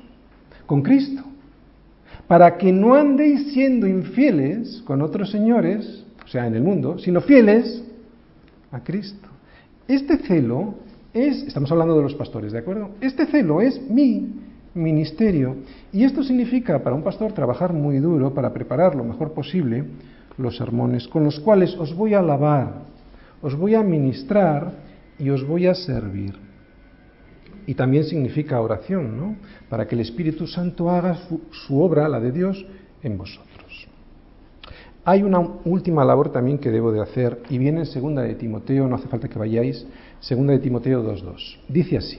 con Cristo, para que no andéis siendo infieles con otros señores, o sea, en el mundo, sino fieles a Cristo. Este celo es, estamos hablando de los pastores, ¿de acuerdo? Este celo es mi ministerio y esto significa para un pastor trabajar muy duro para preparar lo mejor posible los sermones, con los cuales os voy a alabar, os voy a ministrar y os voy a servir. Y también significa oración, ¿no? Para que el Espíritu Santo haga su, obra, la de Dios, en vosotros. Hay una última labor también que debo de hacer y viene en segunda de Timoteo, no hace falta que vayáis, segunda de Timoteo 2.2. Dice así,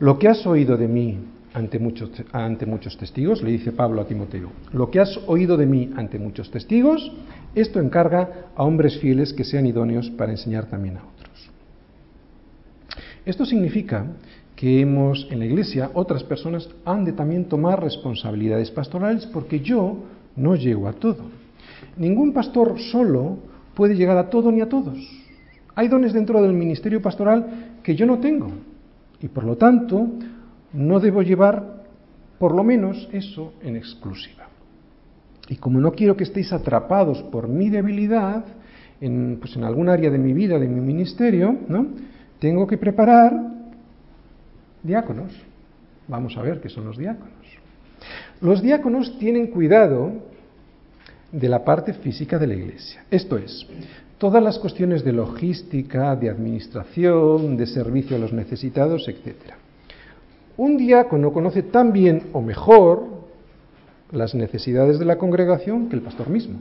lo que has oído de mí ante muchos, ante muchos testigos, le dice Pablo a Timoteo, lo que has oído de mí ante muchos testigos, esto encarga a hombres fieles que sean idóneos para enseñar también a otros. Esto significa que hemos en la iglesia, otras personas han de también tomar responsabilidades pastorales porque yo no llego a todo. Ningún pastor solo puede llegar a todo ni a todos. Hay dones dentro del ministerio pastoral que yo no tengo. Y por lo tanto, no debo llevar por lo menos eso en exclusiva. Y como no quiero que estéis atrapados por mi debilidad, en, pues en algún área de mi vida, de mi ministerio, ¿no? tengo que preparar diáconos. Vamos a ver qué son los diáconos. Los diáconos tienen cuidado de la parte física de la iglesia. Esto es, todas las cuestiones de logística, de administración, de servicio a los necesitados, etc. Un diácono conoce tan bien o mejor las necesidades de la congregación que el pastor mismo.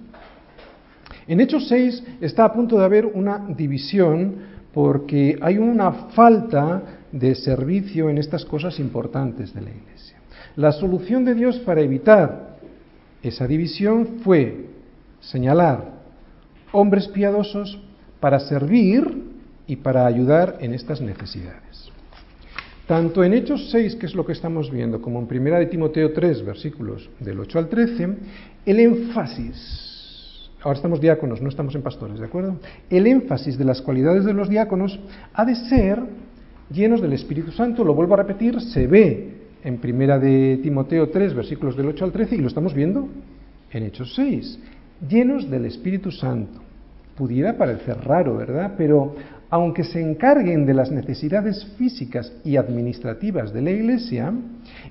En Hechos 6 está a punto de haber una división porque hay una falta de servicio en estas cosas importantes de la iglesia. La solución de Dios para evitar esa división fue señalar hombres piadosos para servir y para ayudar en estas necesidades. Tanto en Hechos 6, que es lo que estamos viendo, como en Primera de Timoteo 3, versículos del 8 al 13, el énfasis, ahora estamos diáconos, no estamos en pastores, ¿de acuerdo? El énfasis de las cualidades de los diáconos ha de ser llenos del Espíritu Santo, lo vuelvo a repetir, se ve en Primera de Timoteo 3, versículos del 8 al 13, y lo estamos viendo en Hechos 6, llenos del Espíritu Santo. Pudiera parecer raro, ¿verdad? Pero aunque se encarguen de las necesidades físicas y administrativas de la Iglesia,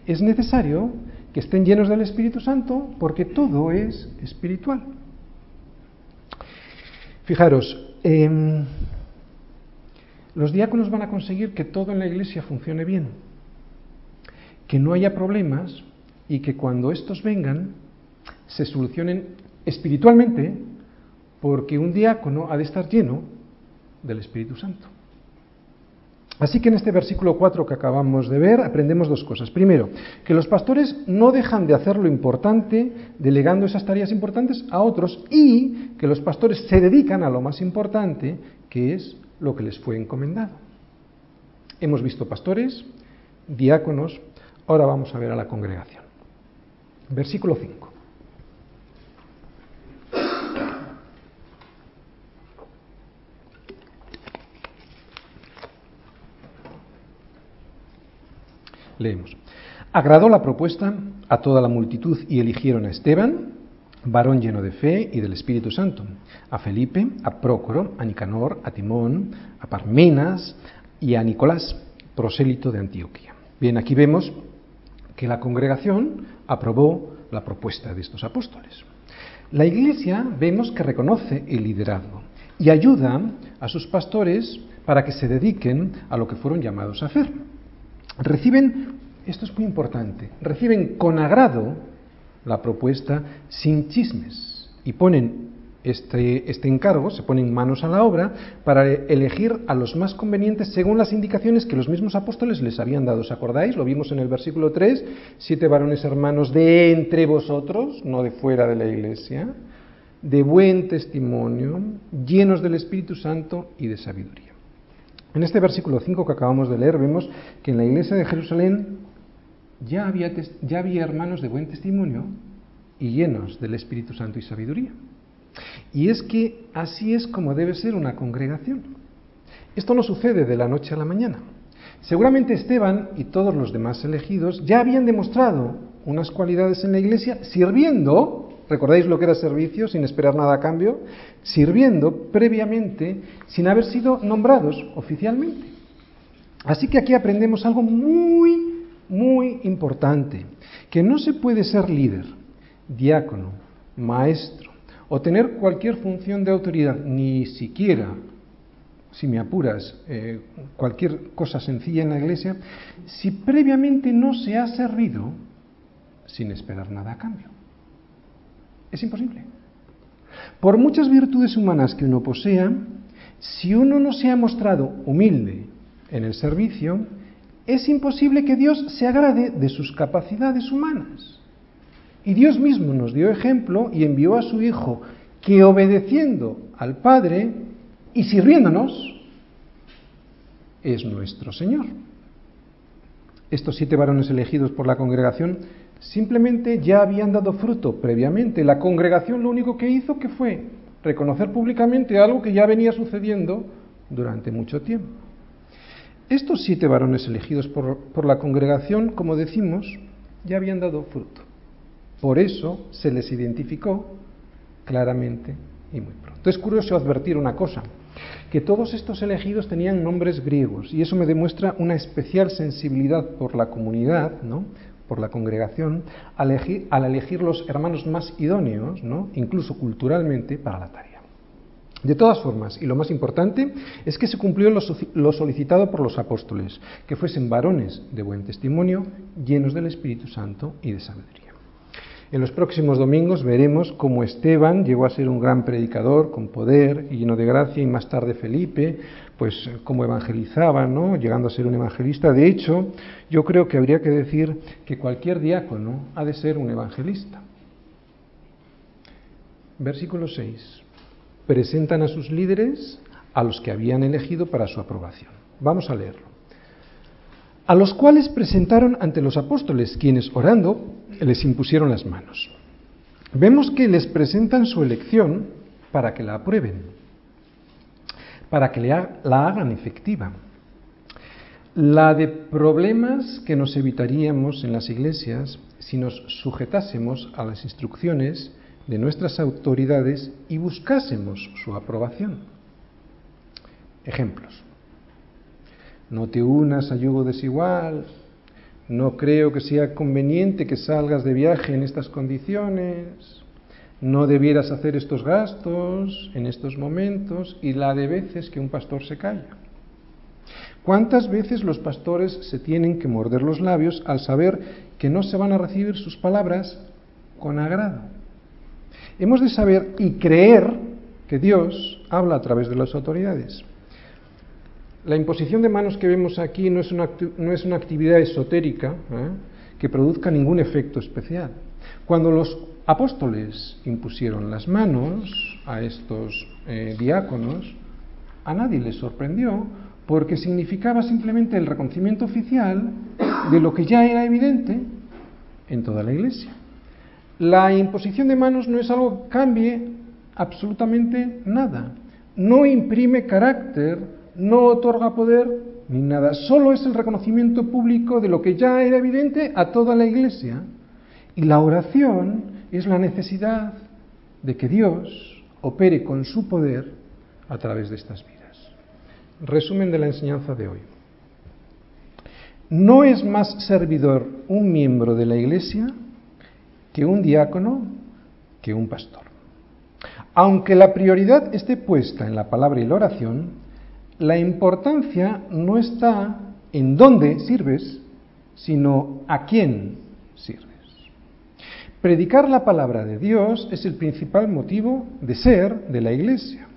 es necesario que estén llenos del Espíritu Santo porque todo es espiritual. Fijaros, em, los diáconos van a conseguir que todo en la Iglesia funcione bien, que no haya problemas y que cuando estos vengan se solucionen espiritualmente porque un diácono ha de estar lleno del Espíritu Santo. Así que en este versículo 4 que acabamos de ver aprendemos dos cosas. Primero, que los pastores no dejan de hacer lo importante delegando esas tareas importantes a otros y que los pastores se dedican a lo más importante, que es lo que les fue encomendado. Hemos visto pastores, diáconos, ahora vamos a ver a la congregación. Versículo 5. Leemos. Agradó la propuesta a toda la multitud y eligieron a Esteban, varón lleno de fe y del Espíritu Santo, a Felipe, a Prócoro, a Nicanor, a Timón, a Parmenas y a Nicolás, prosélito de Antioquía. Bien, aquí vemos que la congregación aprobó la propuesta de estos apóstoles. La Iglesia vemos que reconoce el liderazgo y ayuda a sus pastores para que se dediquen a lo que fueron llamados a hacer reciben, esto es muy importante, reciben con agrado la propuesta sin chismes y ponen este, este, encargo, se ponen manos a la obra para elegir a los más convenientes según las indicaciones que los mismos apóstoles les habían dado. ¿Os acordáis? Lo vimos en el versículo 3, siete varones hermanos de entre vosotros, no de fuera de la iglesia, de buen testimonio, llenos del Espíritu Santo y de sabiduría. En este versículo 5 que acabamos de leer vemos que en la iglesia de Jerusalén ya había, ya había hermanos de buen testimonio y llenos del Espíritu Santo y sabiduría. Y es que así es como debe ser una congregación. Esto no sucede de la noche a la mañana. Seguramente Esteban y todos los demás elegidos ya habían demostrado unas cualidades en la iglesia sirviendo ¿Recordáis lo que era servicio sin esperar nada a cambio? Sirviendo previamente sin haber sido nombrados oficialmente. Así que aquí aprendemos algo muy, muy importante, que no se puede ser líder, diácono, maestro o tener cualquier función de autoridad, ni siquiera, si me apuras, eh, cualquier cosa sencilla en la iglesia, si previamente no se ha servido sin esperar nada a cambio. Es imposible. Por muchas virtudes humanas que uno posea, si uno no se ha mostrado humilde en el servicio, es imposible que Dios se agrade de sus capacidades humanas. Y Dios mismo nos dio ejemplo y envió a su Hijo que obedeciendo al Padre y sirviéndonos, es nuestro Señor. Estos siete varones elegidos por la congregación Simplemente ya habían dado fruto previamente. La congregación lo único que hizo que fue reconocer públicamente algo que ya venía sucediendo durante mucho tiempo. Estos siete varones elegidos por, por la congregación, como decimos, ya habían dado fruto. Por eso se les identificó claramente y muy pronto. Es curioso advertir una cosa, que todos estos elegidos tenían nombres griegos y eso me demuestra una especial sensibilidad por la comunidad, ¿no? Por la congregación, al elegir, los hermanos más idóneos, ¿no? incluso culturalmente, para la tarea. De todas formas, y lo más importante, es que se cumplió lo, solicitado por los apóstoles, que fuesen varones de buen testimonio, llenos del Espíritu Santo y de sabiduría. En los próximos domingos veremos cómo Esteban llegó a ser un gran predicador con poder y lleno de gracia y más tarde Felipe, pues cómo evangelizaba, ¿no? llegando a ser un evangelista. De hecho, yo creo que habría que decir que cualquier diácono ha de ser un evangelista. Versículo 6. Presentan a sus líderes a los que habían elegido para su aprobación. Vamos a leerlo a los cuales presentaron ante los apóstoles, quienes orando les impusieron las manos. Vemos que les presentan su elección para que la aprueben, para que la hagan efectiva. La de problemas que nos evitaríamos en las iglesias si nos sujetásemos a las instrucciones de nuestras autoridades y buscásemos su aprobación. Ejemplos no te unas a yugo desigual, no creo que sea conveniente que salgas de viaje en estas condiciones, no debieras hacer estos gastos en estos momentos y la de veces que un pastor se calla. ¿Cuántas veces los pastores se tienen que morder los labios al saber que no se van a recibir sus palabras con agrado? Hemos de saber y creer que Dios habla a través de las autoridades. La imposición de manos que vemos aquí no es una, no es una actividad esotérica ¿eh? que produzca ningún efecto especial. Cuando los apóstoles impusieron las manos a estos eh, diáconos, a nadie les sorprendió porque significaba simplemente el reconocimiento oficial de lo que ya era evidente en toda la iglesia. La imposición de manos no es algo que cambie absolutamente nada, no imprime carácter no otorga poder ni nada, solo es el reconocimiento público de lo que ya era evidente a toda la iglesia. Y la oración es la necesidad de que Dios opere con su poder a través de estas vidas. Resumen de la enseñanza de hoy. No es más servidor un miembro de la iglesia que un diácono, que un pastor. Aunque la prioridad esté puesta en la palabra y la oración, la importancia no está en dónde sirves, sino a quién sirves. Predicar la palabra de Dios es el principal motivo de ser de la Iglesia.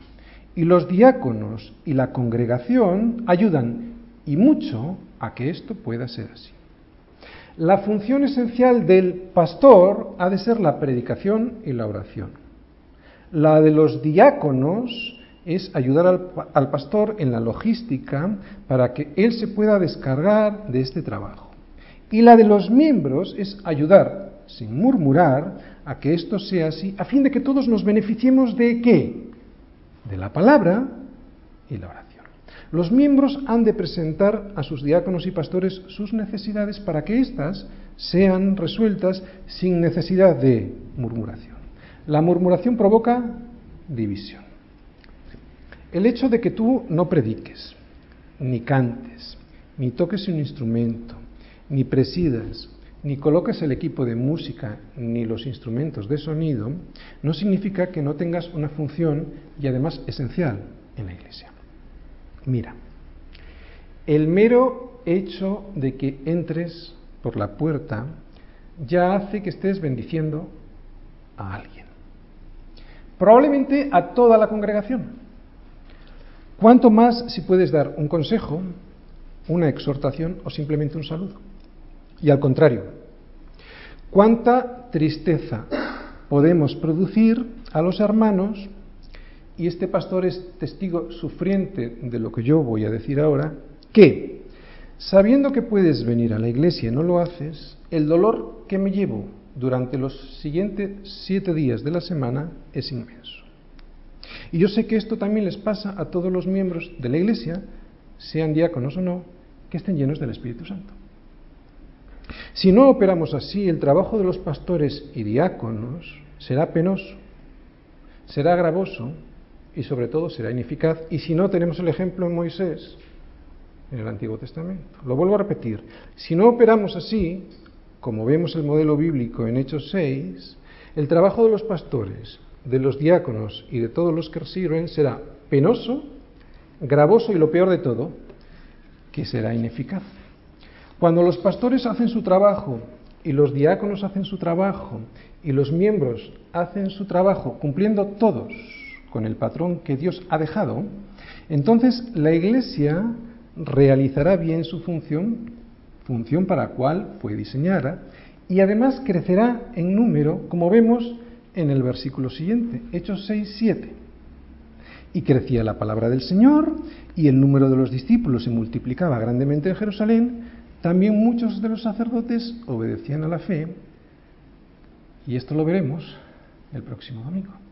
Y los diáconos y la congregación ayudan y mucho a que esto pueda ser así. La función esencial del pastor ha de ser la predicación y la oración. La de los diáconos es ayudar al, pastor en la logística para que él se pueda descargar de este trabajo. Y la de los miembros es ayudar, sin murmurar, a que esto sea así, a fin de que todos nos beneficiemos de qué? De la palabra y la oración. Los miembros han de presentar a sus diáconos y pastores sus necesidades para que éstas sean resueltas sin necesidad de murmuración. La murmuración provoca división. El hecho de que tú no prediques, ni cantes, ni toques un instrumento, ni presidas, ni coloques el equipo de música, ni los instrumentos de sonido, no significa que no tengas una función y además esencial en la iglesia. Mira, el mero hecho de que entres por la puerta ya hace que estés bendiciendo a alguien. Probablemente a toda la congregación. ¿Cuánto más si puedes dar un consejo, una exhortación o simplemente un saludo? Y al contrario, ¿cuánta tristeza podemos producir a los hermanos? Y este pastor es testigo sufriente de lo que yo voy a decir ahora, que, sabiendo que puedes venir a la iglesia y no lo haces, el dolor que me llevo durante los siguientes siete días de la semana es inmenso. Y yo sé que esto también les pasa a todos los miembros de la Iglesia, sean diáconos o no, que estén llenos del Espíritu Santo. Si no operamos así, el trabajo de los pastores y diáconos será penoso, será gravoso y sobre todo será ineficaz. Y si no tenemos el ejemplo en Moisés, en el Antiguo Testamento. Lo vuelvo a repetir. Si no operamos así, como vemos el modelo bíblico en Hechos 6, el trabajo de los pastores, de los diáconos y de todos los que sirven será penoso, gravoso y lo peor de todo, que será ineficaz. Cuando los pastores hacen su trabajo y los diáconos hacen su trabajo y los miembros hacen su trabajo cumpliendo todos con el patrón que Dios ha dejado, entonces la Iglesia realizará bien su función, función para la cual fue diseñada, y además crecerá en número, como vemos en el versículo siguiente, Hechos 6, 7. Y crecía la palabra del Señor, y el número de los discípulos se multiplicaba grandemente en Jerusalén, también muchos de los sacerdotes obedecían a la fe, y esto lo veremos el próximo domingo.